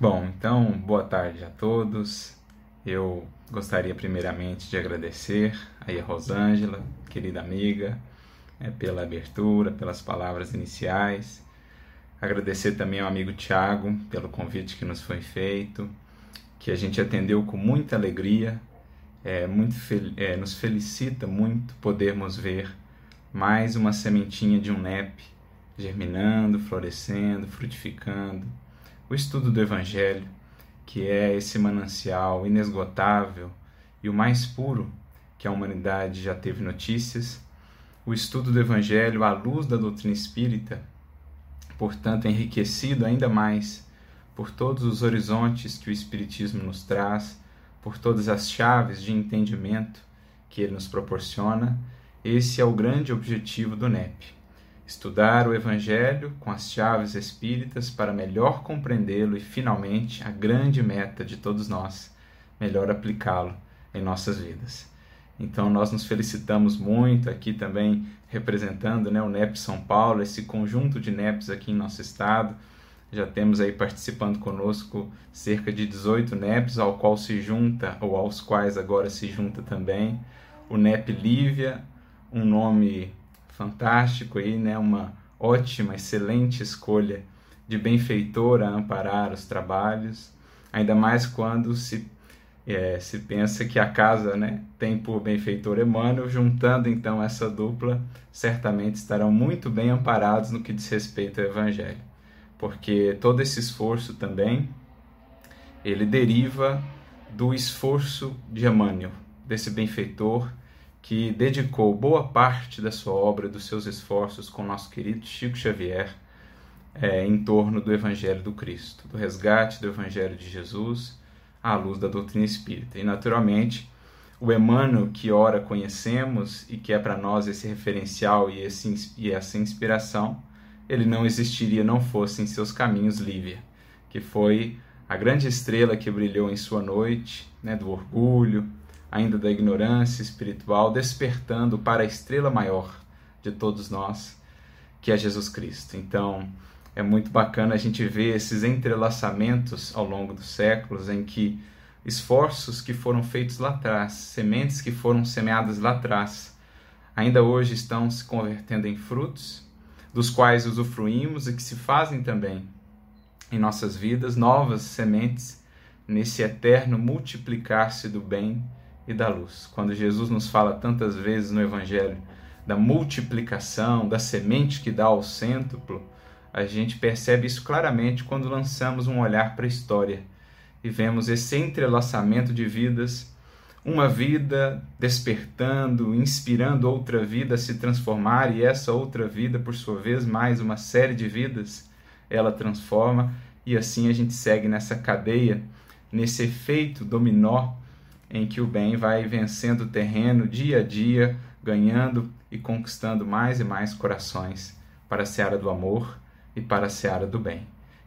Bom, então, boa tarde a todos. Eu gostaria primeiramente de agradecer aí a Rosângela, querida amiga, é, pela abertura, pelas palavras iniciais. Agradecer também ao amigo Tiago pelo convite que nos foi feito, que a gente atendeu com muita alegria. É, muito fel é, nos felicita muito podermos ver mais uma sementinha de um NEP germinando, florescendo, frutificando o estudo do Evangelho, que é esse manancial inesgotável e o mais puro que a humanidade já teve notícias, o estudo do Evangelho à luz da doutrina espírita, portanto enriquecido ainda mais por todos os horizontes que o Espiritismo nos traz, por todas as chaves de entendimento que ele nos proporciona, esse é o grande objetivo do NEP estudar o Evangelho com as chaves espíritas para melhor compreendê-lo e, finalmente, a grande meta de todos nós, melhor aplicá-lo em nossas vidas. Então, nós nos felicitamos muito aqui também, representando né, o NEP São Paulo, esse conjunto de NEPs aqui em nosso estado. Já temos aí participando conosco cerca de 18 NEPs, ao qual se junta, ou aos quais agora se junta também, o NEP Lívia, um nome fantástico aí, né? Uma ótima, excelente escolha de benfeitor a amparar os trabalhos, ainda mais quando se é, se pensa que a casa né, tem por benfeitor Emmanuel, juntando então essa dupla, certamente estarão muito bem amparados no que diz respeito ao Evangelho, porque todo esse esforço também ele deriva do esforço de Emmanuel, desse benfeitor que dedicou boa parte da sua obra, dos seus esforços com nosso querido Chico Xavier é, em torno do Evangelho do Cristo, do resgate do Evangelho de Jesus à luz da doutrina espírita. E, naturalmente, o Emmanuel que ora conhecemos e que é para nós esse referencial e, esse, e essa inspiração, ele não existiria não fosse em seus caminhos Lívia, que foi a grande estrela que brilhou em sua noite, né, do orgulho, ainda da ignorância espiritual, despertando para a estrela maior de todos nós, que é Jesus Cristo. Então, é muito bacana a gente ver esses entrelaçamentos ao longo dos séculos em que esforços que foram feitos lá atrás, sementes que foram semeadas lá atrás, ainda hoje estão se convertendo em frutos, dos quais usufruímos e que se fazem também em nossas vidas novas sementes nesse eterno multiplicar-se do bem e da luz. Quando Jesus nos fala tantas vezes no Evangelho da multiplicação, da semente que dá ao cêntuplo, a gente percebe isso claramente quando lançamos um olhar para a história e vemos esse entrelaçamento de vidas, uma vida despertando, inspirando outra vida a se transformar e essa outra vida, por sua vez, mais uma série de vidas, ela transforma e assim a gente segue nessa cadeia, nesse efeito dominó em que o bem vai vencendo o terreno dia a dia, ganhando e conquistando mais e mais corações para a seara do amor e para a seara do bem.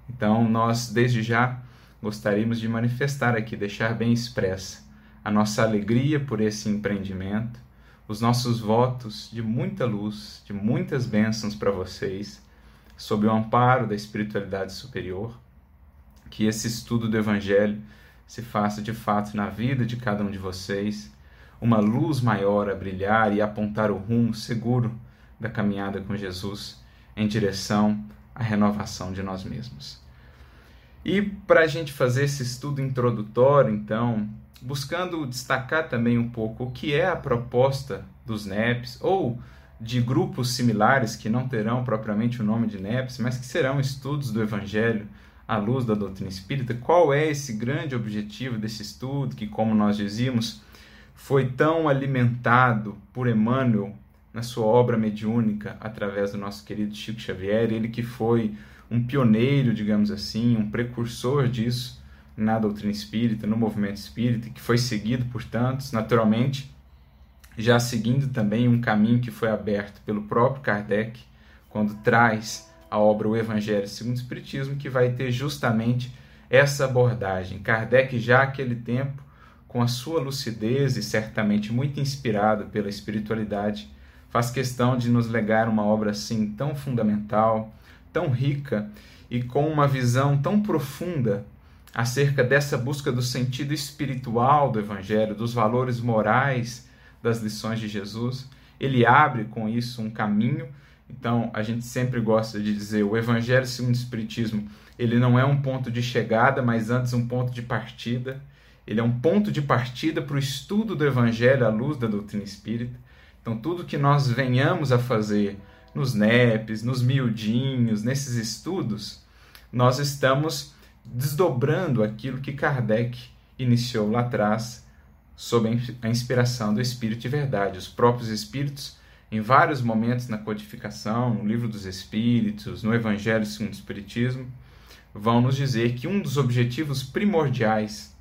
Então, nós desde já gostaríamos de manifestar aqui, deixar bem expressa a nossa alegria por esse empreendimento, os nossos votos de muita luz, de muitas bênçãos para vocês, sob o amparo da espiritualidade superior, que esse estudo do Evangelho se faça de fato na vida de cada um de vocês uma luz maior a brilhar e apontar o rumo seguro da caminhada com Jesus em direção à renovação de nós mesmos. E para a gente fazer esse estudo introdutório, então, buscando destacar também um pouco o que é a proposta dos NEPs, ou de grupos similares que não terão propriamente o nome de NEPs, mas que serão estudos do Evangelho à luz da doutrina espírita, qual é esse grande objetivo desse estudo que, como nós dizíamos, foi tão alimentado por Emmanuel na sua obra mediúnica através do nosso querido Chico Xavier, ele que foi um pioneiro, digamos assim, um precursor disso na doutrina espírita, no movimento espírita, que foi seguido por tantos, naturalmente, já seguindo também um caminho que foi aberto pelo próprio Kardec, quando traz a obra O Evangelho segundo o Espiritismo, que vai ter justamente essa abordagem. Kardec, já aquele tempo, com a sua lucidez e certamente muito inspirado pela espiritualidade, faz questão de nos legar uma obra assim tão fundamental, tão rica e com uma visão tão profunda acerca dessa busca do sentido espiritual do Evangelho, dos valores morais das lições de Jesus. Ele abre com isso um caminho. Então, a gente sempre gosta de dizer o Evangelho segundo o Espiritismo, ele não é um ponto de chegada, mas antes um ponto de partida. Ele é um ponto de partida para o estudo do Evangelho à luz da doutrina espírita. Então, tudo que nós venhamos a fazer nos NEPs, nos miudinhos, nesses estudos, nós estamos desdobrando aquilo que Kardec iniciou lá atrás, sob a inspiração do Espírito de Verdade. Os próprios Espíritos, em vários momentos na codificação, no Livro dos Espíritos, no Evangelho segundo o Espiritismo, vão nos dizer que um dos objetivos primordiais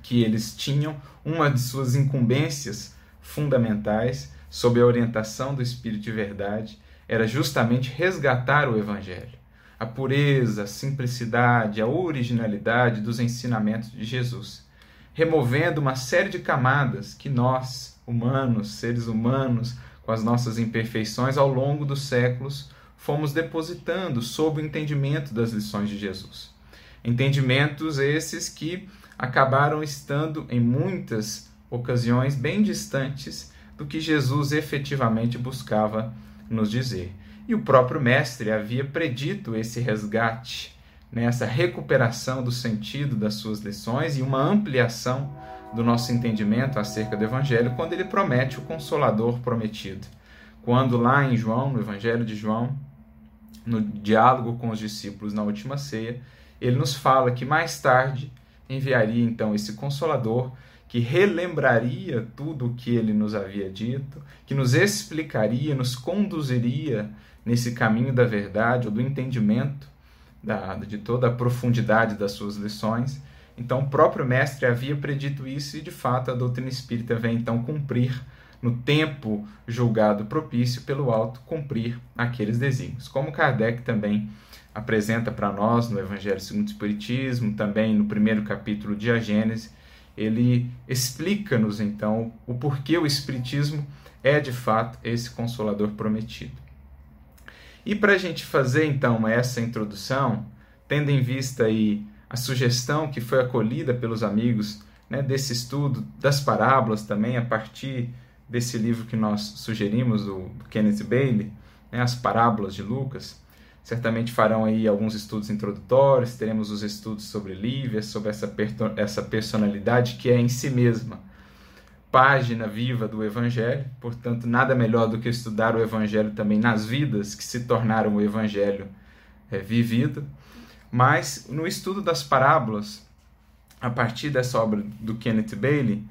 que eles tinham, uma de suas incumbências fundamentais, sob a orientação do Espírito de Verdade, era justamente resgatar o Evangelho. A pureza, a simplicidade, a originalidade dos ensinamentos de Jesus, removendo uma série de camadas que nós, humanos, seres humanos, com as nossas imperfeições ao longo dos séculos, fomos depositando sob o entendimento das lições de Jesus. Entendimentos esses que acabaram estando em muitas ocasiões bem distantes do que Jesus efetivamente buscava nos dizer. E o próprio Mestre havia predito esse resgate, né, essa recuperação do sentido das suas lições e uma ampliação do nosso entendimento acerca do Evangelho quando ele promete o Consolador prometido. Quando lá em João, no Evangelho de João, no diálogo com os discípulos na última ceia, ele nos fala que mais tarde enviaria então esse Consolador que relembraria tudo o que ele nos havia dito, que nos explicaria, nos conduziria nesse caminho da verdade ou do entendimento da, de toda a profundidade das suas lições. Então, o próprio mestre havia predito isso e, de fato, a doutrina espírita vem então cumprir, no tempo julgado propício pelo alto, cumprir aqueles desígnios. Como Kardec também apresenta para nós no Evangelho segundo o Espiritismo, também no primeiro capítulo de A Gênese, ele explica-nos então o porquê o Espiritismo é de fato esse consolador prometido. E para a gente fazer então essa introdução, tendo em vista aí a sugestão que foi acolhida pelos amigos né, desse estudo das parábolas também, a partir desse livro que nós sugerimos, do Kenneth Bailey, né, As Parábolas de Lucas, certamente farão aí alguns estudos introdutórios, teremos os estudos sobre Lívia, sobre essa, essa personalidade que é em si mesma página viva do Evangelho, portanto, nada melhor do que estudar o Evangelho também nas vidas que se tornaram o Evangelho é, vivido. Mas no estudo das parábolas, a partir dessa obra do Kenneth Bailey,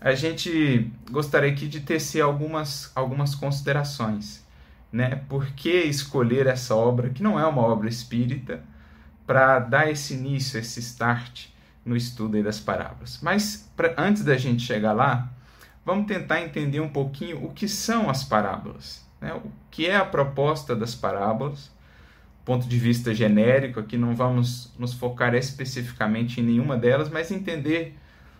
a gente gostaria aqui de tecer algumas, algumas considerações. Né? Por que escolher essa obra, que não é uma obra espírita, para dar esse início, esse start no estudo das parábolas. Mas pra, antes da gente chegar lá, vamos tentar entender um pouquinho o que são as parábolas. Né? O que é a proposta das parábolas, ponto de vista genérico, aqui não vamos nos focar especificamente em nenhuma delas, mas entender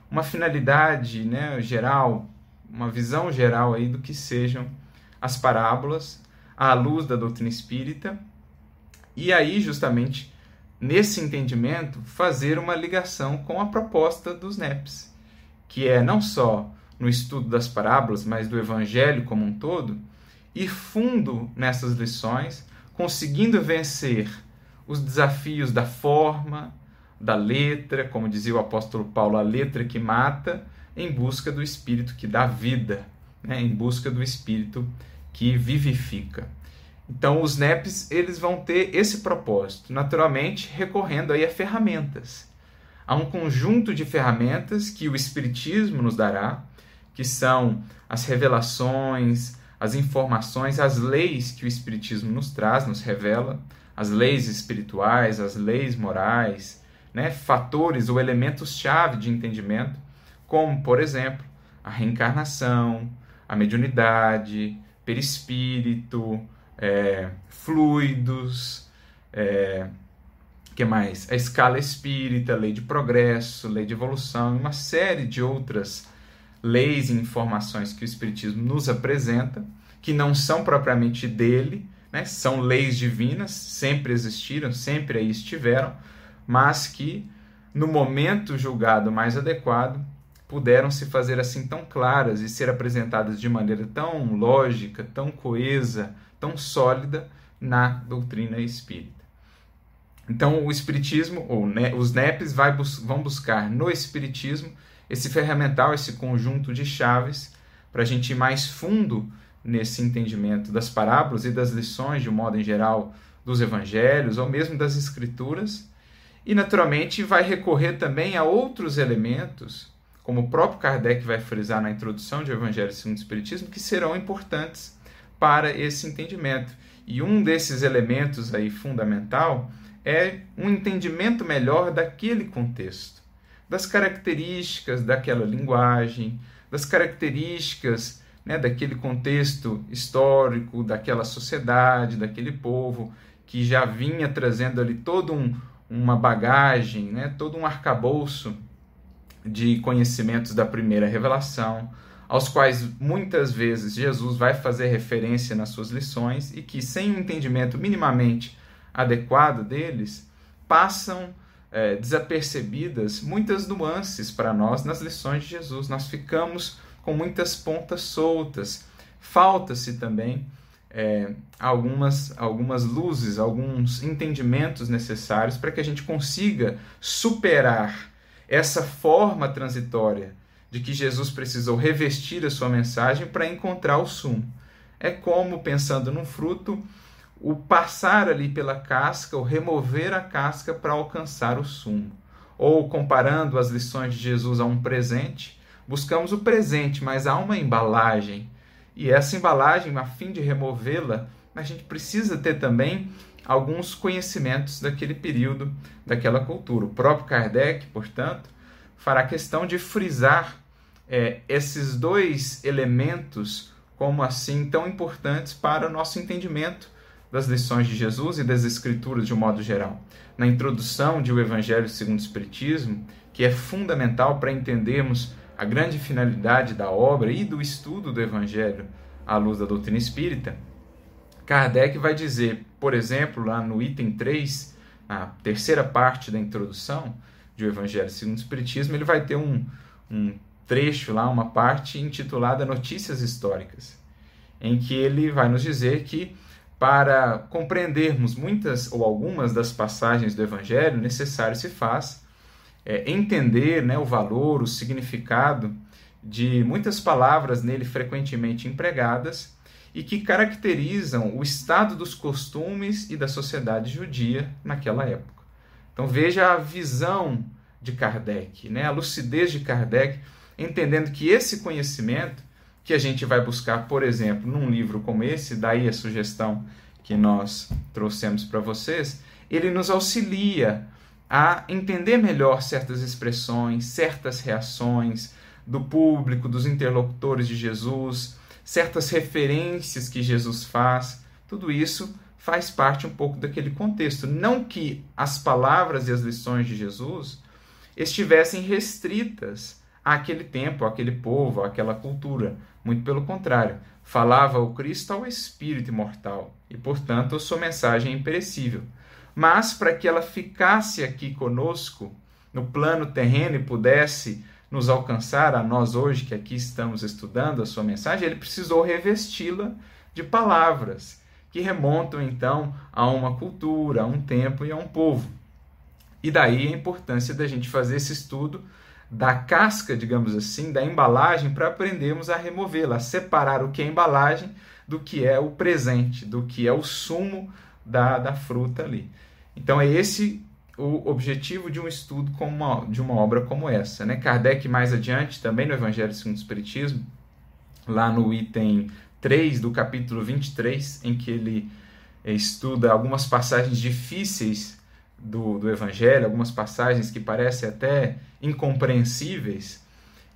uma finalidade né, geral, uma visão geral aí do que sejam as parábolas à luz da doutrina espírita. E aí, justamente, nesse entendimento, fazer uma ligação com a proposta dos NEPs, que é não só no estudo das parábolas, mas do evangelho como um todo, ir fundo nessas lições, conseguindo vencer os desafios da forma, da letra, como dizia o apóstolo Paulo, a letra que mata, em busca do espírito que dá vida, né? em busca do espírito que vivifica. Então, os NEPs eles vão ter esse propósito, naturalmente recorrendo aí a ferramentas. Há um conjunto de ferramentas que o Espiritismo nos dará, que são as revelações, as informações, as leis que o Espiritismo nos traz, nos revela, as leis espirituais, as leis morais, né? fatores ou elementos-chave de entendimento, como, por exemplo, a reencarnação, a mediunidade, perispírito, é, fluidos, é, que mais? A escala espírita, lei de progresso, lei de evolução uma série de outras leis e informações que o Espiritismo nos apresenta, que não são propriamente dele, né? são leis divinas, sempre existiram, sempre aí estiveram, mas que no momento julgado mais adequado, puderam se fazer assim tão claras e ser apresentadas de maneira tão lógica, tão coesa, tão sólida na doutrina espírita. Então, o Espiritismo, ou os NEPs, bus vão buscar no Espiritismo esse ferramental, esse conjunto de chaves, para a gente ir mais fundo nesse entendimento das parábolas e das lições, de um modo em geral, dos evangelhos ou mesmo das escrituras. E, naturalmente, vai recorrer também a outros elementos, como o próprio Kardec vai frisar na introdução de Evangelho segundo o Espiritismo, que serão importantes para esse entendimento. E um desses elementos aí fundamental é um entendimento melhor daquele contexto, das características daquela linguagem, das características né, daquele contexto histórico, daquela sociedade, daquele povo que já vinha trazendo ali todo um, uma bagagem, né, todo um arcabouço de conhecimentos da primeira revelação, aos quais muitas vezes Jesus vai fazer referência nas suas lições e que, sem um entendimento minimamente adequado deles, passam é, desapercebidas muitas nuances para nós nas lições de Jesus. Nós ficamos com muitas pontas soltas. Falta-se também é, algumas, algumas luzes, alguns entendimentos necessários para que a gente consiga superar essa forma transitória de que Jesus precisou revestir a sua mensagem para encontrar o sumo. É como, pensando num fruto, o passar ali pela casca, o remover a casca para alcançar o sumo. Ou comparando as lições de Jesus a um presente, buscamos o presente, mas há uma embalagem. E essa embalagem, a fim de removê-la, a gente precisa ter também alguns conhecimentos daquele período, daquela cultura. O próprio Kardec, portanto, fará questão de frisar é, esses dois elementos como assim tão importantes para o nosso entendimento das lições de Jesus e das Escrituras de um modo geral. Na introdução de O Evangelho segundo o Espiritismo, que é fundamental para entendermos a grande finalidade da obra e do estudo do Evangelho à luz da doutrina espírita, Kardec vai dizer, por exemplo, lá no item 3, na terceira parte da introdução de O Evangelho segundo o Espiritismo, ele vai ter um, um trecho lá, uma parte intitulada Notícias Históricas, em que ele vai nos dizer que para compreendermos muitas ou algumas das passagens do Evangelho, necessário se faz é, entender né, o valor, o significado de muitas palavras nele frequentemente empregadas e que caracterizam o estado dos costumes e da sociedade judia naquela época. Então veja a visão de Kardec, né, a lucidez de Kardec, entendendo que esse conhecimento que a gente vai buscar, por exemplo, num livro como esse, daí a sugestão que nós trouxemos para vocês, ele nos auxilia a entender melhor certas expressões, certas reações do público, dos interlocutores de Jesus, certas referências que Jesus faz. Tudo isso faz parte um pouco daquele contexto. Não que as palavras e as lições de Jesus estivessem restritas àquele tempo, àquele povo, àquela cultura. Muito pelo contrário, falava o Cristo ao espírito imortal e, portanto, sua mensagem é imperecível. Mas para que ela ficasse aqui conosco, no plano terreno e pudesse nos alcançar, a nós hoje que aqui estamos estudando a sua mensagem, ele precisou revesti-la de palavras que remontam então a uma cultura, a um tempo e a um povo. E daí a importância da gente fazer esse estudo da casca, digamos assim, da embalagem, para aprendermos a removê-la, a separar o que é embalagem do que é o presente, do que é o sumo da, da fruta ali. Então é esse o objetivo de um estudo como uma, de uma obra como essa. Né? Kardec, mais adiante, também no Evangelho segundo o Espiritismo, lá no item 3 do capítulo 23, em que ele estuda algumas passagens difíceis do, do Evangelho, algumas passagens que parecem até incompreensíveis,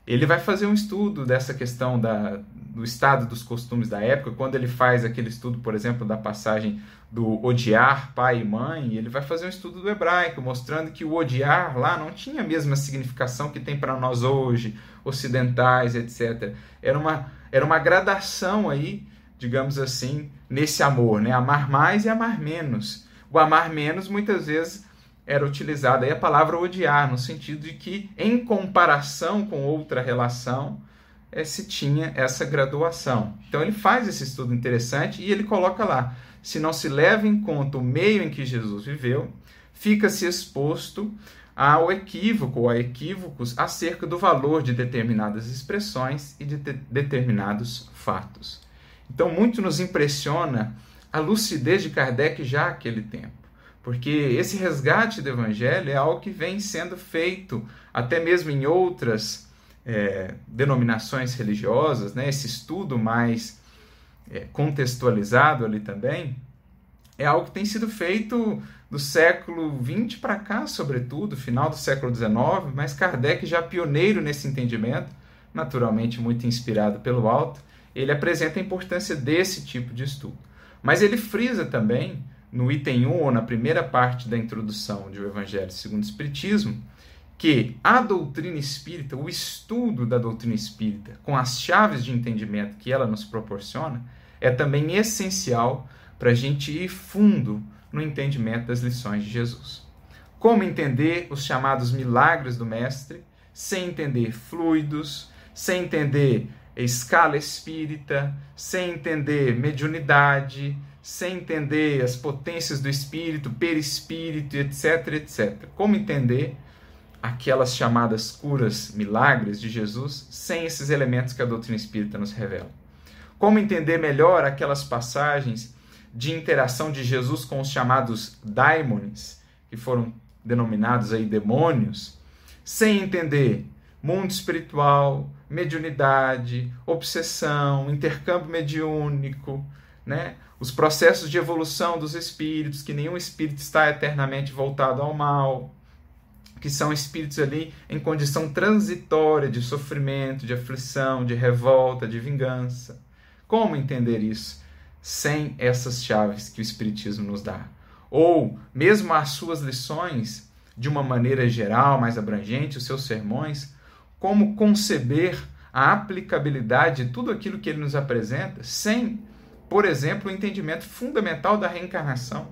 ele vai fazer um estudo dessa questão da, do estado dos costumes da época. Quando ele faz aquele estudo, por exemplo, da passagem do odiar pai e mãe, ele vai fazer um estudo do hebraico, mostrando que o odiar lá não tinha a mesma significação que tem para nós hoje, ocidentais, etc. Era uma, era uma gradação aí, digamos assim, nesse amor, né? Amar mais e amar menos. O amar menos, muitas vezes, era utilizada aí a palavra odiar, no sentido de que, em comparação com outra relação, é, se tinha essa graduação. Então ele faz esse estudo interessante e ele coloca lá: se não se leva em conta o meio em que Jesus viveu, fica-se exposto ao equívoco ou a equívocos acerca do valor de determinadas expressões e de, de determinados fatos. Então, muito nos impressiona a lucidez de Kardec já naquele tempo, porque esse resgate do Evangelho é algo que vem sendo feito até mesmo em outras é, denominações religiosas, né? esse estudo mais é, contextualizado ali também, é algo que tem sido feito do século XX para cá, sobretudo, final do século XIX, mas Kardec já pioneiro nesse entendimento, naturalmente muito inspirado pelo alto, ele apresenta a importância desse tipo de estudo. Mas ele frisa também, no item 1, ou na primeira parte da introdução de O Evangelho segundo o Espiritismo, que a doutrina espírita, o estudo da doutrina espírita, com as chaves de entendimento que ela nos proporciona, é também essencial para a gente ir fundo no entendimento das lições de Jesus. Como entender os chamados milagres do Mestre, sem entender fluidos, sem entender escala espírita, sem entender mediunidade, sem entender as potências do espírito, perispírito, etc, etc. Como entender aquelas chamadas curas, milagres de Jesus, sem esses elementos que a doutrina espírita nos revela? Como entender melhor aquelas passagens de interação de Jesus com os chamados daimones, que foram denominados aí demônios, sem entender mundo espiritual, mediunidade, obsessão, intercâmbio mediúnico, né? os processos de evolução dos espíritos, que nenhum espírito está eternamente voltado ao mal, que são espíritos ali em condição transitória de sofrimento, de aflição, de revolta, de vingança. Como entender isso? sem essas chaves que o Espiritismo nos dá. Ou, mesmo as suas lições, de uma maneira geral, mais abrangente, os seus sermões, como conceber a aplicabilidade de tudo aquilo que ele nos apresenta sem, por exemplo, o entendimento fundamental da reencarnação.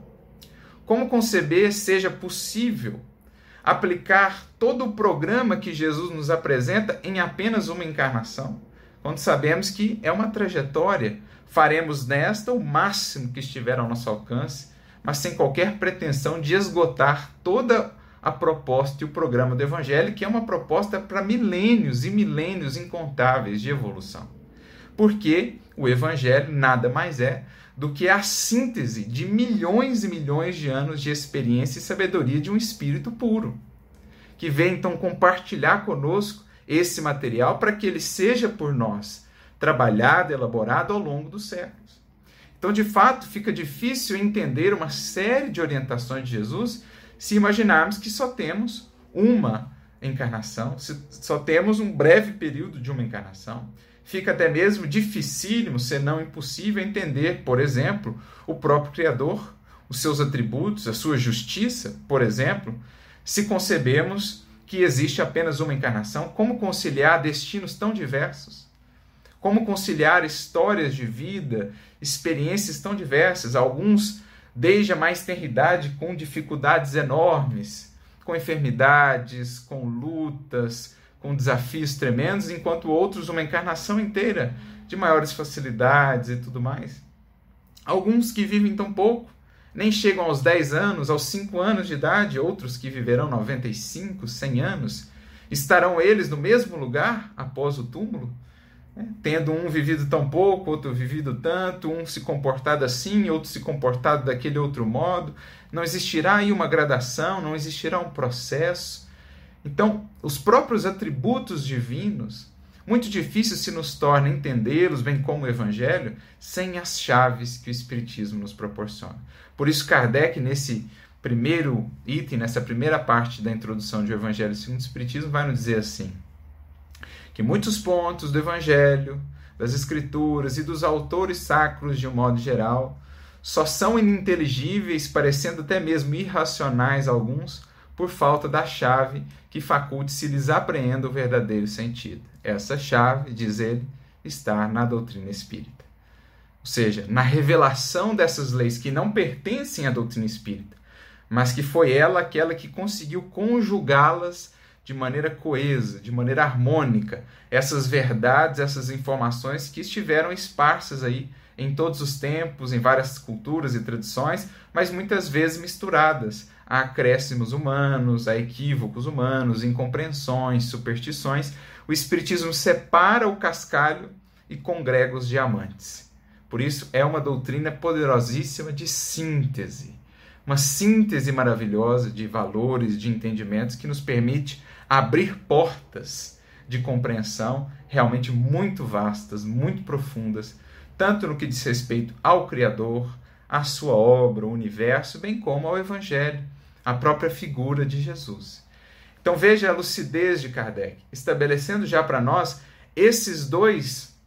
Como conceber seja possível aplicar todo o programa que Jesus nos apresenta em apenas uma encarnação, quando sabemos que é uma trajetória faremos nesta o máximo que estiver ao nosso alcance, mas sem qualquer pretensão de esgotar toda a proposta e o programa do Evangelho, que é uma proposta para milênios e milênios incontáveis de evolução. Porque o Evangelho nada mais é do que a síntese de milhões e milhões de anos de experiência e sabedoria de um espírito puro, que vem então compartilhar conosco esse material para que ele seja por nós trabalhado, elaborado ao longo dos séculos. Então, de fato, fica difícil entender uma série de orientações de Jesus se imaginarmos que só temos uma encarnação, se só temos um breve período de uma encarnação. Fica até mesmo dificílimo, se não impossível, entender, por exemplo, o próprio Criador, os seus atributos, a sua justiça, por exemplo, se concebemos que existe apenas uma encarnação, como conciliar destinos tão diversos? Como conciliar histórias de vida, experiências tão diversas, alguns desde a mais tenridade com dificuldades enormes, com enfermidades, com lutas, com desafios tremendos, enquanto outros uma encarnação inteira de maiores facilidades e tudo mais. Alguns que vivem tão pouco, nem chegam aos 10 anos, aos 5 anos de idade, outros que viverão 95, 100 anos, estarão eles no mesmo lugar após o túmulo? Tendo um vivido tão pouco, outro vivido tanto, um se comportado assim, outro se comportado daquele outro modo. Não existirá aí uma gradação, não existirá um processo. Então, os próprios atributos divinos, muito difícil se nos torna entendê-los, bem como o Evangelho, sem as chaves que o Espiritismo nos proporciona. Por isso, Kardec, nesse primeiro item, nessa primeira parte da introdução de O Evangelho segundo o Espiritismo, vai nos dizer assim: que muitos pontos do Evangelho, das Escrituras e dos autores sacros de um modo geral só são ininteligíveis, parecendo até mesmo irracionais alguns, por falta da chave que faculte se lhes apreenda o verdadeiro sentido. Essa chave, diz ele, está na doutrina espírita. Ou seja, na revelação dessas leis que não pertencem à doutrina espírita, mas que foi ela aquela que conseguiu conjugá-las de maneira coesa, de maneira harmônica, essas verdades, essas informações que estiveram esparsas aí em todos os tempos, em várias culturas e tradições, mas muitas vezes misturadas a acréscimos humanos, a equívocos humanos, incompreensões, superstições. O Espiritismo separa o cascalho e congrega os diamantes. Por isso, é uma doutrina poderosíssima de síntese. Uma síntese maravilhosa de valores, de entendimentos que nos permite abrir portas de compreensão realmente muito vastas, muito profundas tanto no que diz respeito ao Criador, à sua obra, o universo, bem como ao Evangelho, a própria figura de Jesus. Então veja a lucidez de Kardec, estabelecendo já para nós esses dois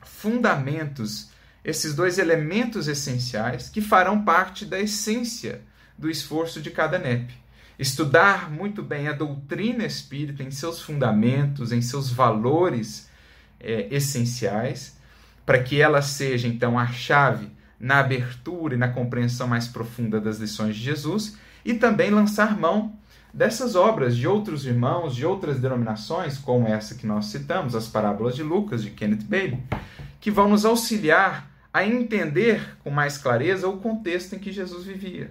fundamentos, esses dois elementos essenciais que farão parte da essência do esforço de cada NEP. Estudar muito bem a doutrina espírita em seus fundamentos, em seus valores é, essenciais, para que ela seja então a chave na abertura e na compreensão mais profunda das lições de Jesus e também lançar mão dessas obras de outros irmãos, de outras denominações, como essa que nós citamos, as parábolas de Lucas, de Kenneth Bailey, que vão nos auxiliar a entender com mais clareza o contexto em que Jesus vivia.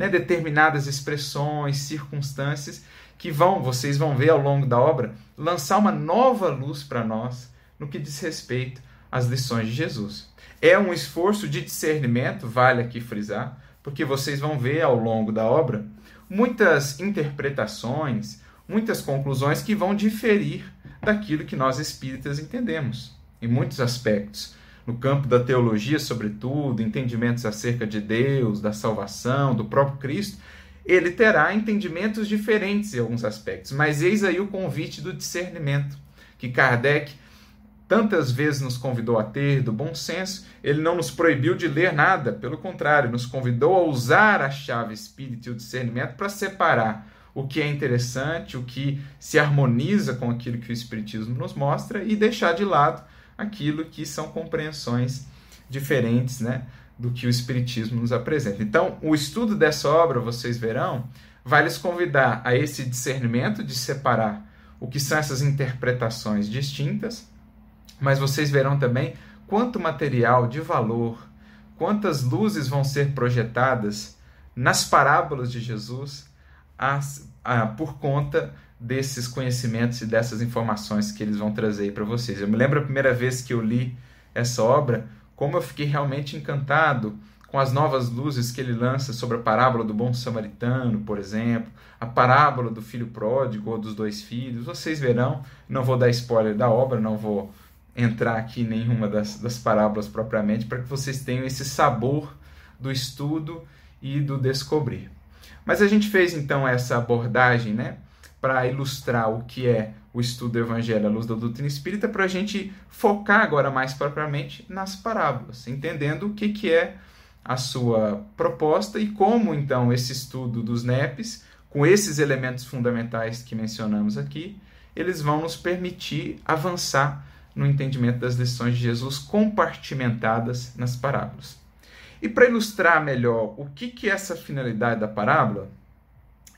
Né? Determinadas expressões, circunstâncias que vão, vocês vão ver ao longo da obra, lançar uma nova luz para nós no que diz respeito as lições de Jesus. É um esforço de discernimento, vale aqui frisar, porque vocês vão ver ao longo da obra muitas interpretações, muitas conclusões que vão diferir daquilo que nós espíritas entendemos, em muitos aspectos. No campo da teologia, sobretudo, entendimentos acerca de Deus, da salvação, do próprio Cristo, ele terá entendimentos diferentes em alguns aspectos. Mas eis aí o convite do discernimento, que Kardec tantas vezes nos convidou a ter, do bom senso, ele não nos proibiu de ler nada, pelo contrário, nos convidou a usar a chave espírita e o discernimento para separar o que é interessante, o que se harmoniza com aquilo que o Espiritismo nos mostra e deixar de lado aquilo que são compreensões diferentes né, do que o Espiritismo nos apresenta. Então, o estudo dessa obra, vocês verão, vai lhes convidar a esse discernimento de separar o que são essas interpretações distintas mas vocês verão também quanto material de valor, quantas luzes vão ser projetadas nas parábolas de Jesus as, a, por conta desses conhecimentos e dessas informações que eles vão trazer para vocês. Eu me lembro a primeira vez que eu li essa obra, como eu fiquei realmente encantado com as novas luzes que ele lança sobre a parábola do bom samaritano, por exemplo, a parábola do filho pródigo ou dos dois filhos. Vocês verão, não vou dar spoiler da obra, não vou entrar aqui em nenhuma das, das parábolas propriamente, para que vocês tenham esse sabor do estudo e do descobrir. Mas a gente fez então essa abordagem, né, para ilustrar o que é o estudo do Evangelho à luz da doutrina espírita, para a gente focar agora mais propriamente nas parábolas, entendendo o que, que é a sua proposta e como então esse estudo dos NEPs, com esses elementos fundamentais que mencionamos aqui, eles vão nos permitir avançar no entendimento das lições de Jesus compartimentadas nas parábolas. E para ilustrar melhor o que, que é essa finalidade da parábola,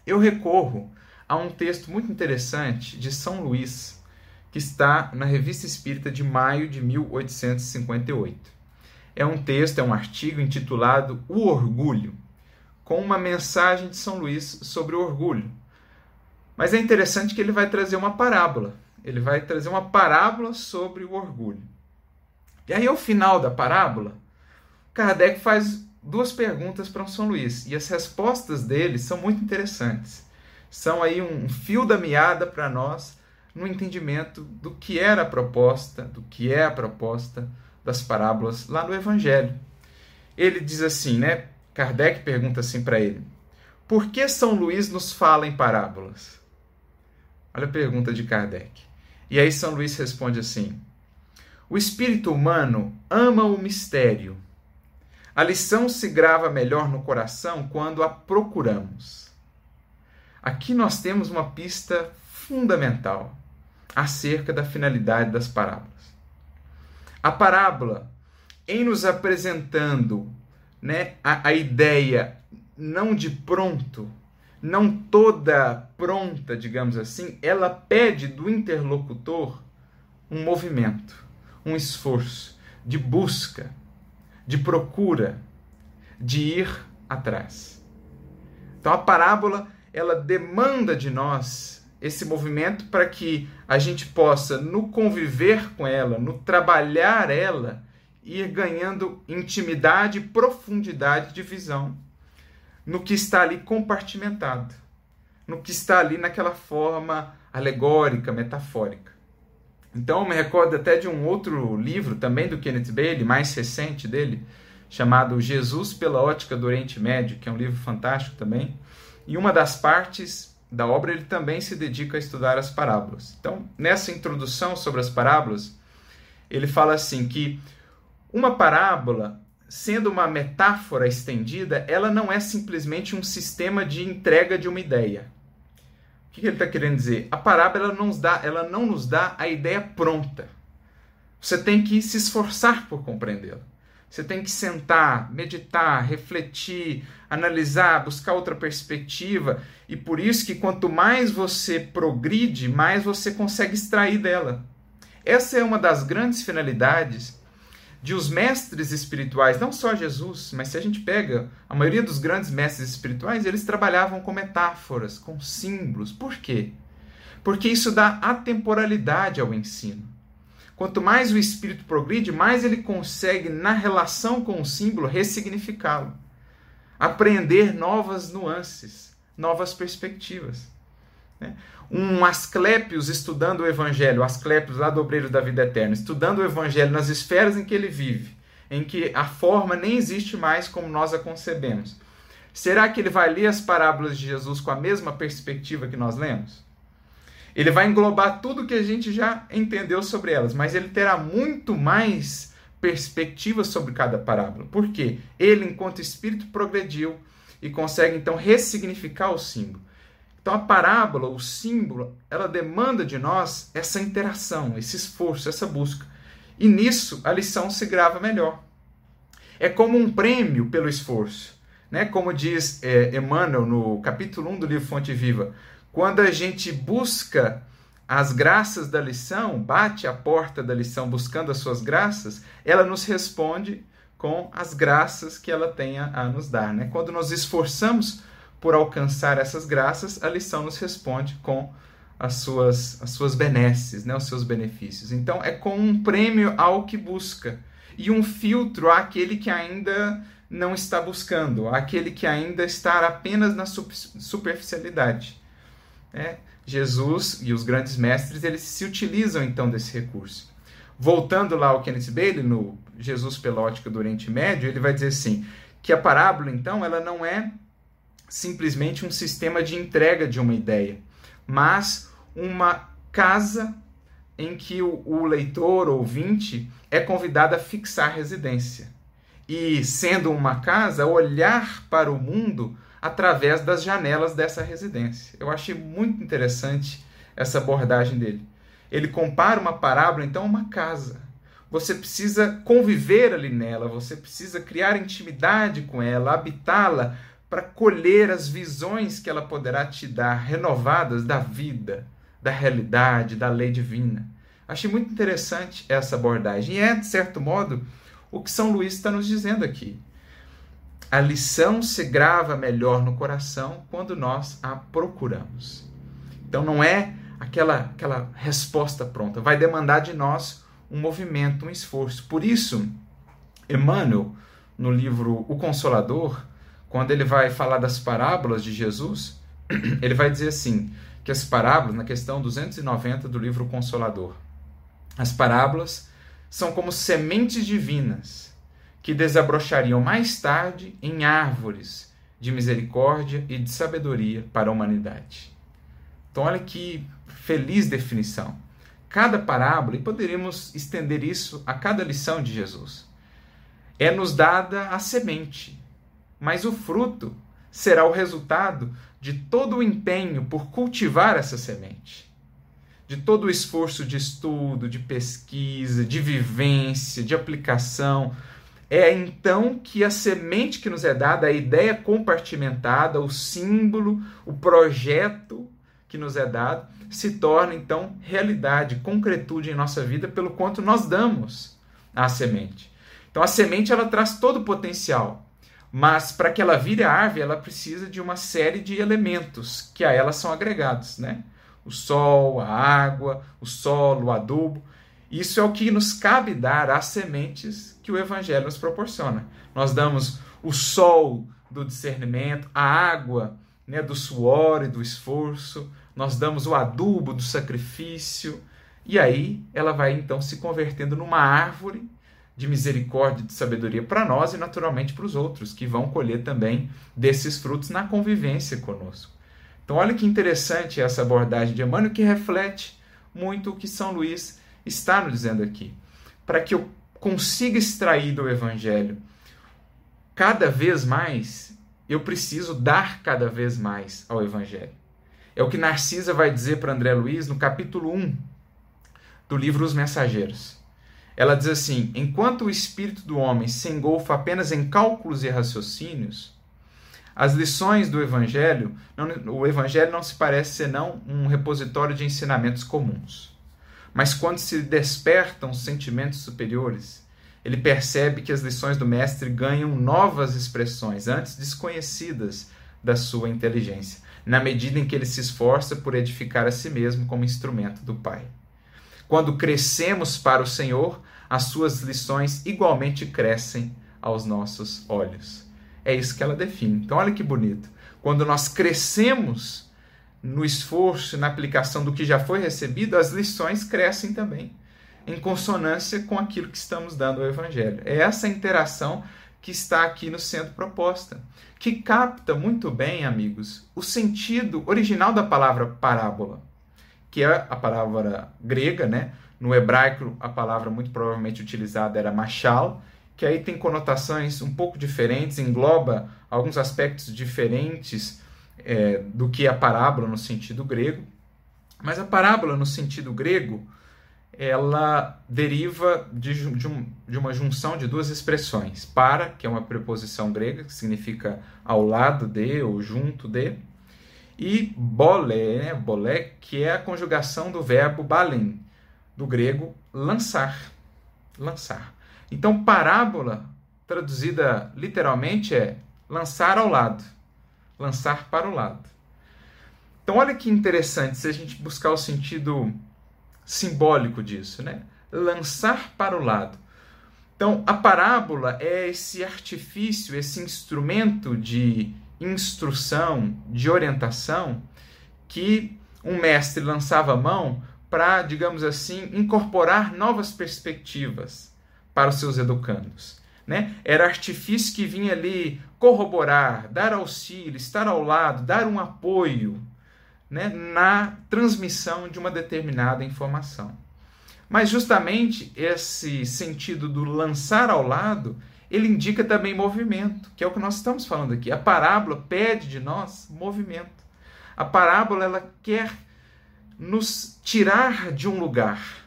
eu recorro a um texto muito interessante de São Luís, que está na Revista Espírita de maio de 1858. É um texto, é um artigo intitulado O Orgulho, com uma mensagem de São Luís sobre o orgulho. Mas é interessante que ele vai trazer uma parábola ele vai trazer uma parábola sobre o orgulho. E aí, ao final da parábola, Kardec faz duas perguntas para São Luís, e as respostas dele são muito interessantes. São aí um fio da meada para nós no entendimento do que era a proposta, do que é a proposta das parábolas lá no Evangelho. Ele diz assim, né? Kardec pergunta assim para ele: Por que São Luís nos fala em parábolas? Olha a pergunta de Kardec. E aí São Luís responde assim: O espírito humano ama o mistério. A lição se grava melhor no coração quando a procuramos. Aqui nós temos uma pista fundamental acerca da finalidade das parábolas. A parábola, em nos apresentando né, a, a ideia não de pronto, não toda pronta, digamos assim, ela pede do interlocutor um movimento, um esforço de busca, de procura, de ir atrás. Então a parábola, ela demanda de nós esse movimento para que a gente possa, no conviver com ela, no trabalhar ela, ir ganhando intimidade e profundidade de visão no que está ali compartimentado, no que está ali naquela forma alegórica, metafórica. Então, eu me recordo até de um outro livro, também do Kenneth Bailey, mais recente dele, chamado Jesus pela Ótica do Oriente Médio, que é um livro fantástico também. E uma das partes da obra ele também se dedica a estudar as parábolas. Então, nessa introdução sobre as parábolas, ele fala assim que uma parábola sendo uma metáfora estendida, ela não é simplesmente um sistema de entrega de uma ideia. O que ele está querendo dizer? A parábola não, nos dá, ela não nos dá a ideia pronta. Você tem que se esforçar por compreendê-la. Você tem que sentar, meditar, refletir, analisar, buscar outra perspectiva. E por isso que quanto mais você progride, mais você consegue extrair dela. Essa é uma das grandes finalidades de os mestres espirituais, não só Jesus, mas se a gente pega a maioria dos grandes mestres espirituais, eles trabalhavam com metáforas, com símbolos. Por quê? Porque isso dá atemporalidade ao ensino. Quanto mais o espírito progride, mais ele consegue, na relação com o símbolo, ressignificá-lo. Aprender novas nuances, novas perspectivas. Né? Um Asclépios estudando o Evangelho, Asclépios lá do Obreiro da Vida Eterna, estudando o Evangelho nas esferas em que ele vive, em que a forma nem existe mais como nós a concebemos. Será que ele vai ler as parábolas de Jesus com a mesma perspectiva que nós lemos? Ele vai englobar tudo que a gente já entendeu sobre elas, mas ele terá muito mais perspectiva sobre cada parábola. Por quê? Ele, enquanto espírito, progrediu e consegue então ressignificar o símbolo. Então a parábola, o símbolo, ela demanda de nós essa interação, esse esforço, essa busca. E nisso a lição se grava melhor. É como um prêmio pelo esforço. Né? Como diz é, Emmanuel no capítulo 1 do livro Fonte Viva, quando a gente busca as graças da lição, bate a porta da lição buscando as suas graças, ela nos responde com as graças que ela tenha a nos dar. Né? Quando nós esforçamos por alcançar essas graças, a lição nos responde com as suas, as suas benesses, né, os seus benefícios. Então, é com um prêmio ao que busca e um filtro àquele que ainda não está buscando, àquele que ainda está apenas na superficialidade. É, Jesus e os grandes mestres eles se utilizam então desse recurso. Voltando lá ao Kenneth Bailey, no Jesus pela ótica do Oriente Médio, ele vai dizer assim, que a parábola, então, ela não é simplesmente um sistema de entrega de uma ideia, mas uma casa em que o, o leitor, o ouvinte, é convidado a fixar residência. E, sendo uma casa, olhar para o mundo através das janelas dessa residência. Eu achei muito interessante essa abordagem dele. Ele compara uma parábola, então, a uma casa. Você precisa conviver ali nela, você precisa criar intimidade com ela, habitá-la para colher as visões que ela poderá te dar, renovadas da vida, da realidade, da lei divina. Achei muito interessante essa abordagem. E é, de certo modo, o que São Luís está nos dizendo aqui. A lição se grava melhor no coração quando nós a procuramos. Então não é aquela, aquela resposta pronta, vai demandar de nós um movimento, um esforço. Por isso, Emmanuel, no livro O Consolador, quando ele vai falar das parábolas de Jesus, ele vai dizer assim, que as parábolas, na questão 290 do livro Consolador, as parábolas são como sementes divinas que desabrochariam mais tarde em árvores de misericórdia e de sabedoria para a humanidade. Então, olha que feliz definição. Cada parábola, e poderíamos estender isso a cada lição de Jesus, é nos dada a semente, mas o fruto será o resultado de todo o empenho por cultivar essa semente, de todo o esforço de estudo, de pesquisa, de vivência, de aplicação. É então que a semente que nos é dada, a ideia compartimentada, o símbolo, o projeto que nos é dado, se torna então realidade, concretude em nossa vida pelo quanto nós damos à semente. Então a semente ela traz todo o potencial, mas para que ela vire árvore, ela precisa de uma série de elementos que a ela são agregados, né? O sol, a água, o solo, o adubo. Isso é o que nos cabe dar às sementes que o Evangelho nos proporciona. Nós damos o sol do discernimento, a água né, do suor e do esforço, nós damos o adubo do sacrifício, e aí ela vai então se convertendo numa árvore de misericórdia de sabedoria para nós e naturalmente para os outros, que vão colher também desses frutos na convivência conosco. Então, olha que interessante essa abordagem de Emmanuel que reflete muito o que São Luís está nos dizendo aqui. Para que eu consiga extrair do Evangelho cada vez mais, eu preciso dar cada vez mais ao Evangelho. É o que Narcisa vai dizer para André Luiz no capítulo 1 do livro Os Mensageiros. Ela diz assim: enquanto o espírito do homem se engolfa apenas em cálculos e raciocínios, as lições do Evangelho, não, o Evangelho não se parece senão um repositório de ensinamentos comuns. Mas quando se despertam sentimentos superiores, ele percebe que as lições do mestre ganham novas expressões, antes desconhecidas da sua inteligência, na medida em que ele se esforça por edificar a si mesmo como instrumento do Pai. Quando crescemos para o Senhor, as suas lições igualmente crescem aos nossos olhos. É isso que ela define. Então, olha que bonito. Quando nós crescemos no esforço, na aplicação do que já foi recebido, as lições crescem também, em consonância com aquilo que estamos dando ao Evangelho. É essa interação que está aqui no centro proposta, que capta muito bem, amigos, o sentido original da palavra parábola, que é a palavra grega, né? No hebraico, a palavra muito provavelmente utilizada era machal, que aí tem conotações um pouco diferentes, engloba alguns aspectos diferentes é, do que a parábola no sentido grego. Mas a parábola no sentido grego, ela deriva de, de, um, de, uma junção de duas expressões. Para, que é uma preposição grega, que significa ao lado de ou junto de, e bolé, né, bolé, que é a conjugação do verbo balen, do grego lançar. Lançar. Então, parábola, traduzida literalmente, é lançar ao lado lançar para o lado. Então, olha que interessante se a gente buscar o sentido simbólico disso, né? Lançar para o lado. Então, a parábola é esse artifício, esse instrumento de instrução, de orientação, que um mestre lançava a mão para, digamos assim, incorporar novas perspectivas para os seus educandos. Né? Era artifício que vinha ali corroborar, dar auxílio, estar ao lado, dar um apoio né, na transmissão de uma determinada informação. Mas justamente esse sentido do lançar ao lado, ele indica também movimento, que é o que nós estamos falando aqui. A parábola pede de nós movimento. A parábola ela quer nos tirar de um lugar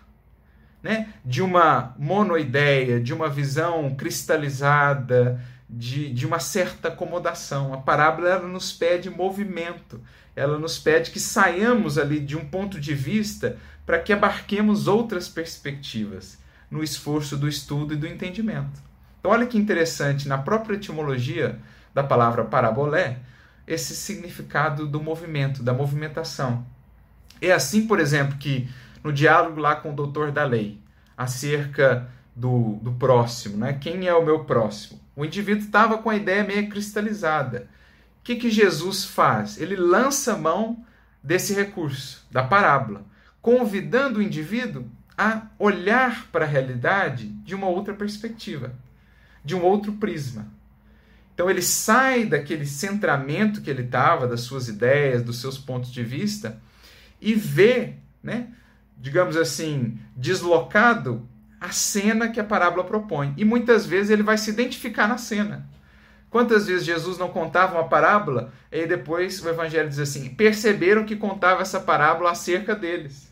né, de uma monoideia, de uma visão cristalizada, de, de uma certa acomodação. A parábola ela nos pede movimento, ela nos pede que saiamos ali de um ponto de vista para que abarquemos outras perspectivas no esforço do estudo e do entendimento. Então, olha que interessante, na própria etimologia da palavra parabolé, esse significado do movimento, da movimentação. É assim, por exemplo, que no diálogo lá com o doutor da lei, acerca do, do próximo, né? Quem é o meu próximo? O indivíduo estava com a ideia meio cristalizada. O que, que Jesus faz? Ele lança mão desse recurso, da parábola, convidando o indivíduo a olhar para a realidade de uma outra perspectiva, de um outro prisma. Então ele sai daquele centramento que ele estava, das suas ideias, dos seus pontos de vista, e vê né, digamos assim, deslocado a cena que a parábola propõe. E muitas vezes ele vai se identificar na cena. Quantas vezes Jesus não contava uma parábola e depois o evangelho diz assim: perceberam que contava essa parábola acerca deles.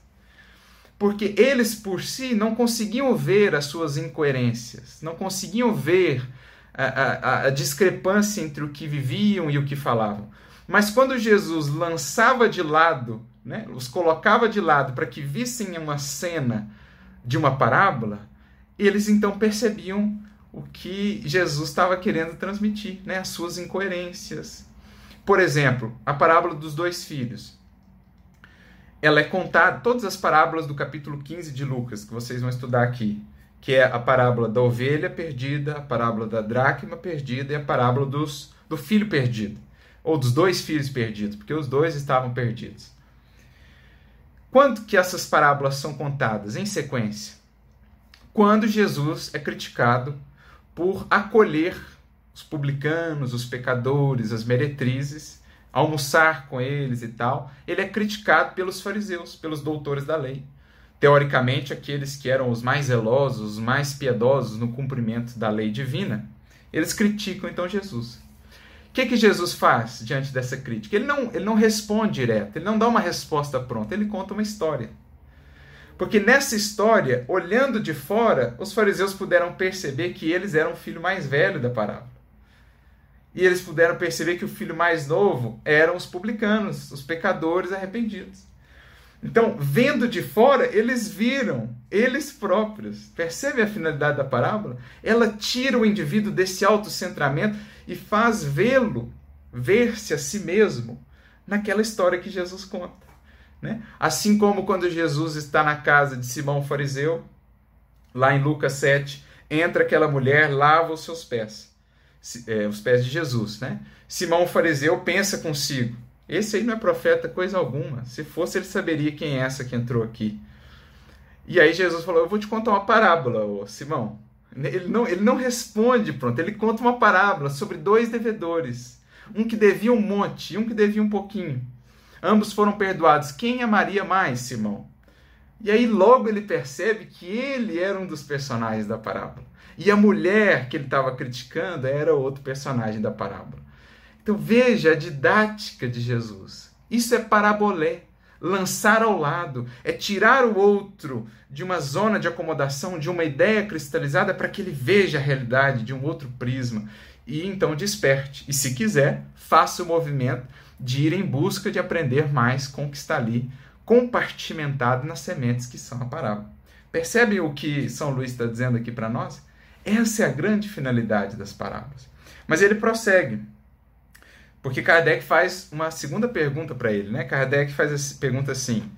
porque eles por si não conseguiam ver as suas incoerências, não conseguiam ver a, a, a discrepância entre o que viviam e o que falavam. Mas quando Jesus lançava de lado, né, os colocava de lado para que vissem uma cena de uma parábola, eles então percebiam o que Jesus estava querendo transmitir, né, as suas incoerências. Por exemplo, a parábola dos dois filhos. Ela é contada, todas as parábolas do capítulo 15 de Lucas, que vocês vão estudar aqui, que é a parábola da ovelha perdida, a parábola da dracma perdida e a parábola dos, do filho perdido, ou dos dois filhos perdidos, porque os dois estavam perdidos. Quando que essas parábolas são contadas? Em sequência. Quando Jesus é criticado por acolher os publicanos, os pecadores, as meretrizes, almoçar com eles e tal, ele é criticado pelos fariseus, pelos doutores da lei teoricamente, aqueles que eram os mais zelosos, os mais piedosos no cumprimento da lei divina, eles criticam então Jesus. O que, que Jesus faz diante dessa crítica? Ele não, ele não responde direto, ele não dá uma resposta pronta, ele conta uma história. Porque nessa história, olhando de fora, os fariseus puderam perceber que eles eram o filho mais velho da parábola. E eles puderam perceber que o filho mais novo eram os publicanos, os pecadores arrependidos. Então, vendo de fora, eles viram eles próprios. Percebe a finalidade da parábola? Ela tira o indivíduo desse autocentramento e faz vê-lo, ver-se a si mesmo naquela história que Jesus conta. Né? Assim como quando Jesus está na casa de Simão fariseu, lá em Lucas 7, entra aquela mulher, lava os seus pés, é, os pés de Jesus. Né? Simão fariseu pensa consigo: esse aí não é profeta coisa alguma. Se fosse, ele saberia quem é essa que entrou aqui. E aí Jesus falou: Eu vou te contar uma parábola, ô Simão. Ele não, ele não responde, pronto. Ele conta uma parábola sobre dois devedores. Um que devia um monte e um que devia um pouquinho. Ambos foram perdoados. Quem amaria mais, Simão? E aí logo ele percebe que ele era um dos personagens da parábola. E a mulher que ele estava criticando era outro personagem da parábola. Então veja a didática de Jesus. Isso é parabolé, lançar ao lado, é tirar o outro de uma zona de acomodação, de uma ideia cristalizada para que ele veja a realidade de um outro prisma e então desperte. E se quiser, faça o movimento de ir em busca de aprender mais com o que está ali compartimentado nas sementes que são a parábola. Percebe o que São Luís está dizendo aqui para nós? Essa é a grande finalidade das parábolas. Mas ele prossegue. Porque Kardec faz uma segunda pergunta para ele, né? Kardec faz essa pergunta assim: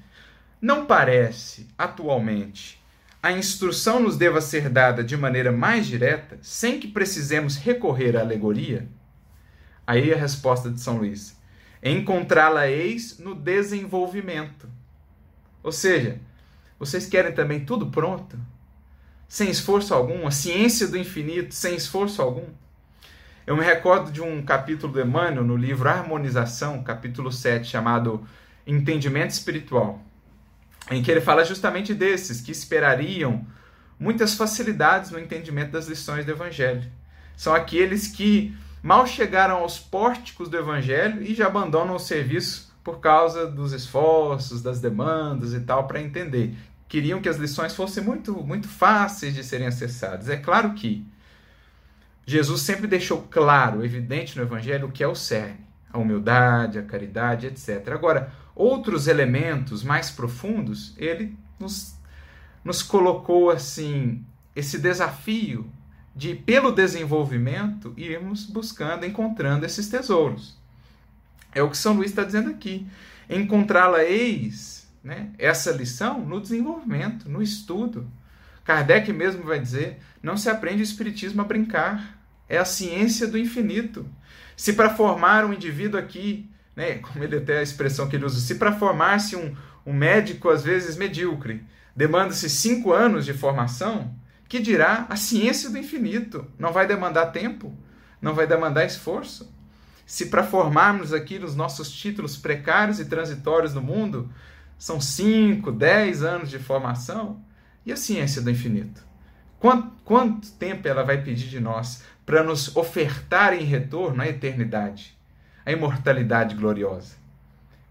Não parece, atualmente, a instrução nos deva ser dada de maneira mais direta, sem que precisemos recorrer à alegoria? Aí a resposta de São Luís: Encontrá-la-eis no desenvolvimento. Ou seja, vocês querem também tudo pronto? Sem esforço algum? A ciência do infinito, sem esforço algum? Eu me recordo de um capítulo do Emmanuel no livro Harmonização, capítulo 7, chamado Entendimento Espiritual, em que ele fala justamente desses que esperariam muitas facilidades no entendimento das lições do Evangelho. São aqueles que mal chegaram aos pórticos do Evangelho e já abandonam o serviço por causa dos esforços, das demandas e tal para entender. Queriam que as lições fossem muito, muito fáceis de serem acessadas. É claro que Jesus sempre deixou claro, evidente no Evangelho, o que é o cerne, a humildade, a caridade, etc. Agora, outros elementos mais profundos, ele nos, nos colocou assim esse desafio de, pelo desenvolvimento, irmos buscando, encontrando esses tesouros. É o que São Luís está dizendo aqui. Encontrá-la eis, né, essa lição, no desenvolvimento, no estudo. Kardec mesmo vai dizer: não se aprende o Espiritismo a brincar é a ciência do infinito. Se para formar um indivíduo aqui, né, como ele até a expressão que ele usa, se para formar-se um, um médico às vezes medíocre, demanda-se cinco anos de formação, que dirá a ciência do infinito? Não vai demandar tempo? Não vai demandar esforço? Se para formarmos aqui nos nossos títulos precários e transitórios no mundo, são cinco, dez anos de formação, e a ciência do infinito? Quanto, quanto tempo ela vai pedir de nós para nos ofertar em retorno a eternidade, a imortalidade gloriosa.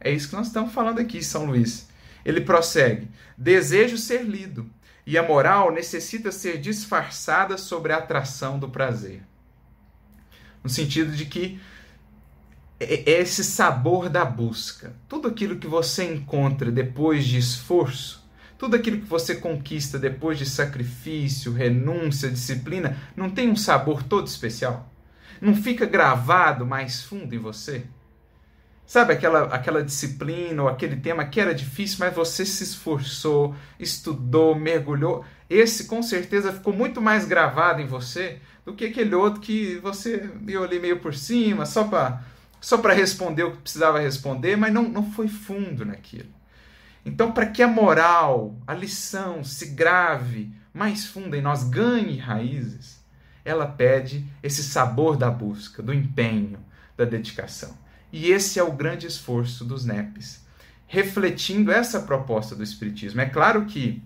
É isso que nós estamos falando aqui, São Luís. Ele prossegue: desejo ser lido, e a moral necessita ser disfarçada sobre a atração do prazer. No sentido de que é, é esse sabor da busca. Tudo aquilo que você encontra depois de esforço, tudo aquilo que você conquista depois de sacrifício, renúncia, disciplina, não tem um sabor todo especial? Não fica gravado mais fundo em você? Sabe aquela, aquela disciplina ou aquele tema que era difícil, mas você se esforçou, estudou, mergulhou? Esse com certeza ficou muito mais gravado em você do que aquele outro que você viu ali meio por cima, só para só responder o que precisava responder, mas não, não foi fundo naquilo. Então, para que a moral, a lição se grave mais fundo em nós, ganhe raízes, ela pede esse sabor da busca, do empenho, da dedicação. E esse é o grande esforço dos NEPs, refletindo essa proposta do Espiritismo. É claro que,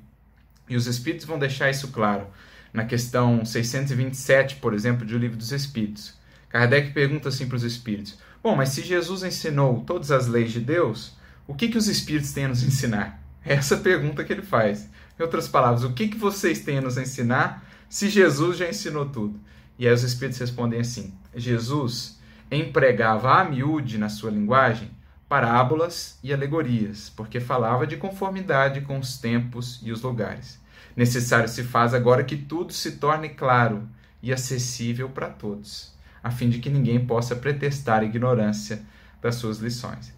e os Espíritos vão deixar isso claro, na questão 627, por exemplo, do Livro dos Espíritos. Kardec pergunta assim para os Espíritos: Bom, mas se Jesus ensinou todas as leis de Deus, o que, que os Espíritos têm a nos ensinar? É essa pergunta que ele faz. Em outras palavras, o que, que vocês têm a nos ensinar se Jesus já ensinou tudo? E aí os Espíritos respondem assim: Jesus empregava a miúde na sua linguagem parábolas e alegorias, porque falava de conformidade com os tempos e os lugares. Necessário se faz agora que tudo se torne claro e acessível para todos a fim de que ninguém possa pretestar ignorância das suas lições.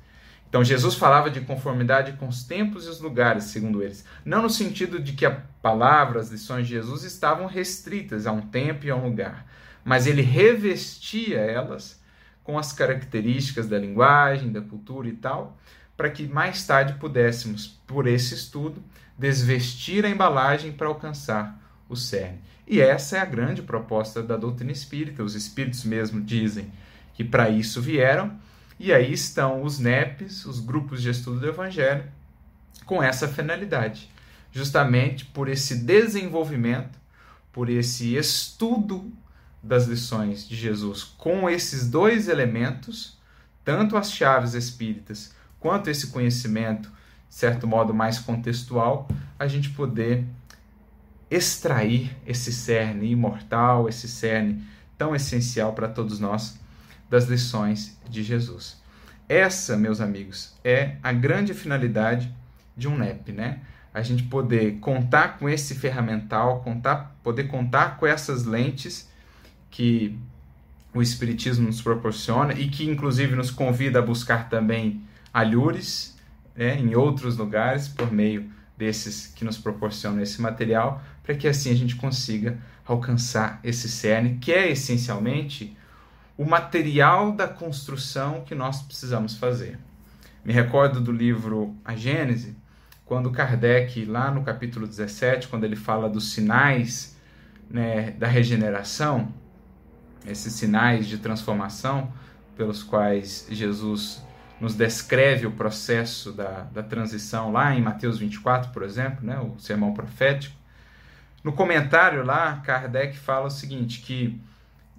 Então, Jesus falava de conformidade com os tempos e os lugares, segundo eles. Não no sentido de que a palavra, as lições de Jesus estavam restritas a um tempo e a um lugar, mas ele revestia elas com as características da linguagem, da cultura e tal, para que mais tarde pudéssemos, por esse estudo, desvestir a embalagem para alcançar o cerne. E essa é a grande proposta da doutrina espírita. Os espíritos mesmo dizem que para isso vieram, e aí estão os NEPs, os grupos de estudo do Evangelho, com essa finalidade, justamente por esse desenvolvimento, por esse estudo das lições de Jesus com esses dois elementos, tanto as chaves espíritas quanto esse conhecimento, de certo modo mais contextual, a gente poder extrair esse cerne imortal, esse cerne tão essencial para todos nós das lições de Jesus. Essa, meus amigos, é a grande finalidade de um NEP, né? A gente poder contar com esse ferramental, contar, poder contar com essas lentes que o Espiritismo nos proporciona e que, inclusive, nos convida a buscar também alhures né, em outros lugares por meio desses que nos proporcionam esse material, para que assim a gente consiga alcançar esse cerne, que é essencialmente o material da construção que nós precisamos fazer. Me recordo do livro A Gênese, quando Kardec, lá no capítulo 17, quando ele fala dos sinais né, da regeneração, esses sinais de transformação pelos quais Jesus nos descreve o processo da, da transição lá em Mateus 24, por exemplo, né, o sermão profético. No comentário lá, Kardec fala o seguinte, que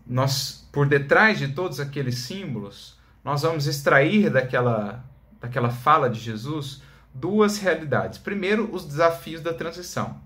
nós, por detrás de todos aqueles símbolos, nós vamos extrair daquela, daquela fala de Jesus duas realidades. Primeiro, os desafios da transição,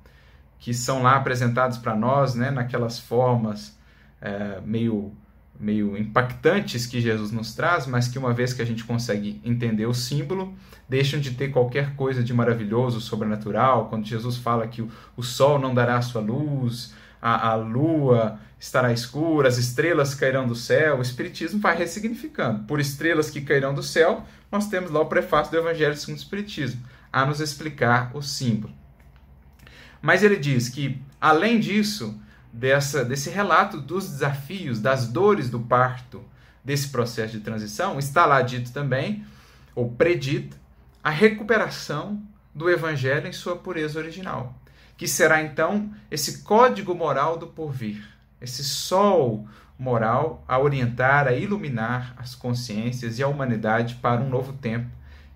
que são lá apresentados para nós, né, naquelas formas é, meio meio impactantes que Jesus nos traz, mas que uma vez que a gente consegue entender o símbolo, deixam de ter qualquer coisa de maravilhoso, sobrenatural. Quando Jesus fala que o, o sol não dará a sua luz, a, a lua estará escura, as estrelas cairão do céu, o Espiritismo vai ressignificando. Por estrelas que cairão do céu, nós temos lá o prefácio do Evangelho segundo o Espiritismo, a nos explicar o símbolo. Mas ele diz que, além disso, dessa, desse relato dos desafios, das dores do parto, desse processo de transição, está lá dito também, ou predito, a recuperação do evangelho em sua pureza original, que será então esse código moral do porvir, esse sol moral a orientar, a iluminar as consciências e a humanidade para um novo tempo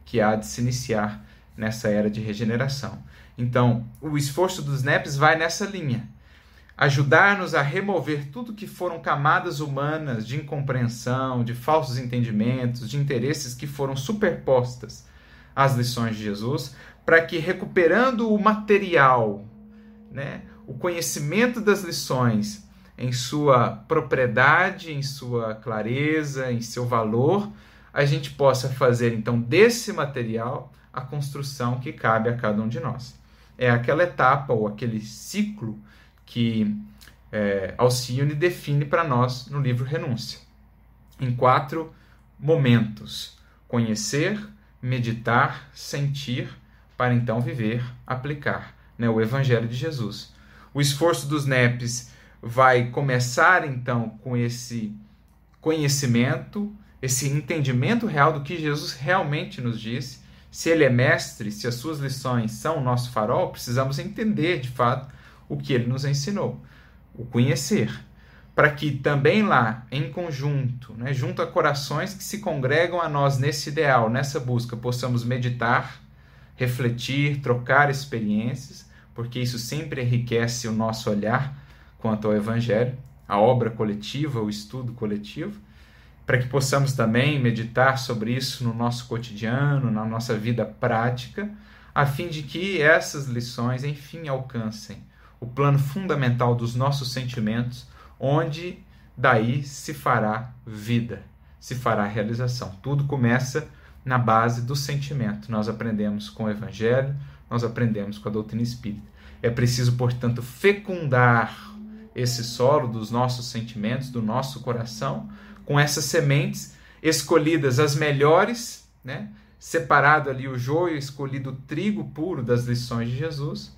que há de se iniciar nessa era de regeneração. Então, o esforço dos NEPs vai nessa linha ajudar-nos a remover tudo que foram camadas humanas de incompreensão, de falsos entendimentos, de interesses que foram superpostas às lições de Jesus, para que recuperando o material, né, o conhecimento das lições em sua propriedade, em sua clareza, em seu valor, a gente possa fazer então desse material a construção que cabe a cada um de nós. É aquela etapa ou aquele ciclo que é, Alcione define para nós no livro Renúncia, em quatro momentos: conhecer, meditar, sentir, para então viver, aplicar né, o Evangelho de Jesus. O esforço dos NEPs vai começar então com esse conhecimento, esse entendimento real do que Jesus realmente nos disse. Se ele é mestre, se as suas lições são o nosso farol, precisamos entender de fato o que ele nos ensinou, o conhecer, para que também lá, em conjunto, né, junto a corações que se congregam a nós nesse ideal, nessa busca, possamos meditar, refletir, trocar experiências, porque isso sempre enriquece o nosso olhar quanto ao Evangelho, a obra coletiva, o estudo coletivo, para que possamos também meditar sobre isso no nosso cotidiano, na nossa vida prática, a fim de que essas lições, enfim, alcancem o plano fundamental dos nossos sentimentos, onde daí se fará vida, se fará realização. Tudo começa na base do sentimento. Nós aprendemos com o Evangelho, nós aprendemos com a doutrina espírita. É preciso, portanto, fecundar esse solo dos nossos sentimentos, do nosso coração, com essas sementes escolhidas as melhores, né? separado ali o joio, escolhido o trigo puro das lições de Jesus.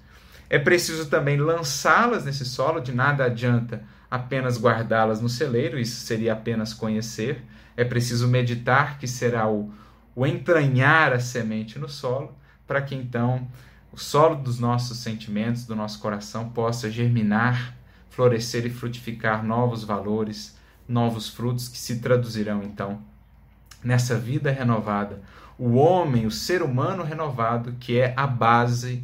É preciso também lançá-las nesse solo, de nada adianta apenas guardá-las no celeiro, isso seria apenas conhecer. É preciso meditar, que será o, o entranhar a semente no solo, para que então o solo dos nossos sentimentos, do nosso coração, possa germinar florescer e frutificar novos valores, novos frutos que se traduzirão então nessa vida renovada. O homem, o ser humano renovado, que é a base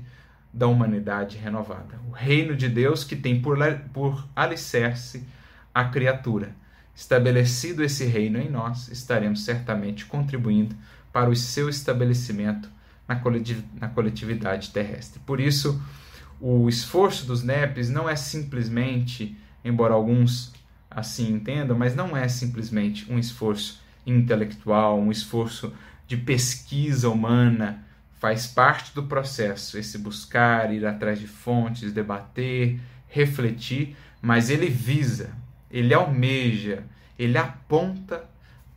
da humanidade renovada. O reino de Deus que tem por, por alicerce a criatura. Estabelecido esse reino em nós, estaremos certamente contribuindo para o seu estabelecimento na coletividade terrestre. Por isso, o esforço dos NEPs não é simplesmente, embora alguns assim entendam, mas não é simplesmente um esforço intelectual, um esforço de pesquisa humana. Faz parte do processo esse buscar, ir atrás de fontes, debater, refletir, mas ele visa, ele almeja, ele aponta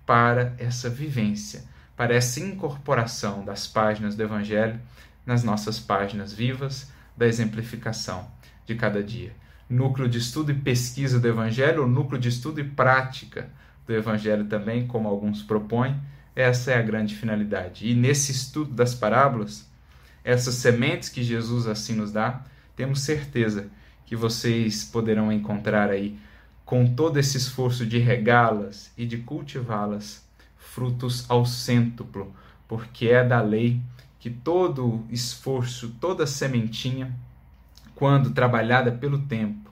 para essa vivência, para essa incorporação das páginas do Evangelho nas nossas páginas vivas da exemplificação de cada dia. Núcleo de estudo e pesquisa do Evangelho, ou núcleo de estudo e prática do Evangelho também, como alguns propõem, essa é a grande finalidade. E nesse estudo das parábolas, essas sementes que Jesus assim nos dá, temos certeza que vocês poderão encontrar aí, com todo esse esforço de regá-las e de cultivá-las, frutos ao cêntuplo, porque é da lei que todo esforço, toda sementinha, quando trabalhada pelo tempo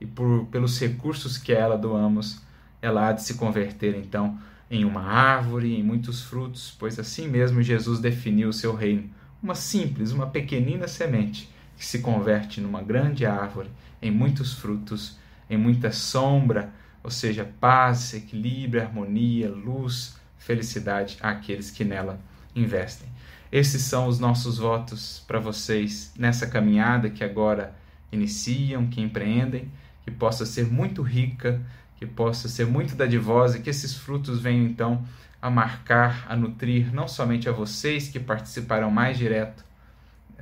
e por, pelos recursos que ela doamos, ela há de se converter então em uma árvore, em muitos frutos, pois assim mesmo Jesus definiu o seu reino, uma simples, uma pequenina semente que se converte numa grande árvore, em muitos frutos, em muita sombra, ou seja, paz, equilíbrio, harmonia, luz, felicidade àqueles que nela investem. Esses são os nossos votos para vocês nessa caminhada que agora iniciam, que empreendem, que possa ser muito rica, que possa ser muito dadivosa e que esses frutos venham então a marcar, a nutrir não somente a vocês que participarão mais direto,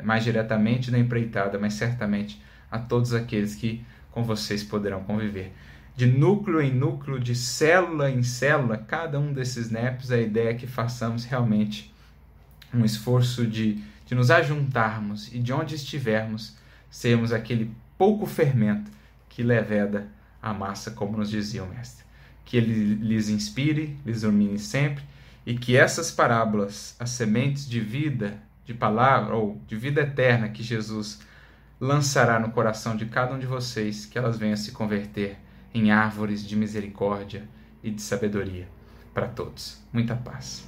mais diretamente da empreitada, mas certamente a todos aqueles que com vocês poderão conviver. De núcleo em núcleo, de célula em célula, cada um desses NEPs, a ideia é que façamos realmente um esforço de, de nos ajuntarmos e de onde estivermos, sermos aquele pouco fermento que leveda a massa, como nos dizia o Mestre. Que ele lhes inspire, lhes ilumine sempre e que essas parábolas, as sementes de vida, de palavra ou de vida eterna que Jesus lançará no coração de cada um de vocês, que elas venham se converter em árvores de misericórdia e de sabedoria para todos. Muita paz.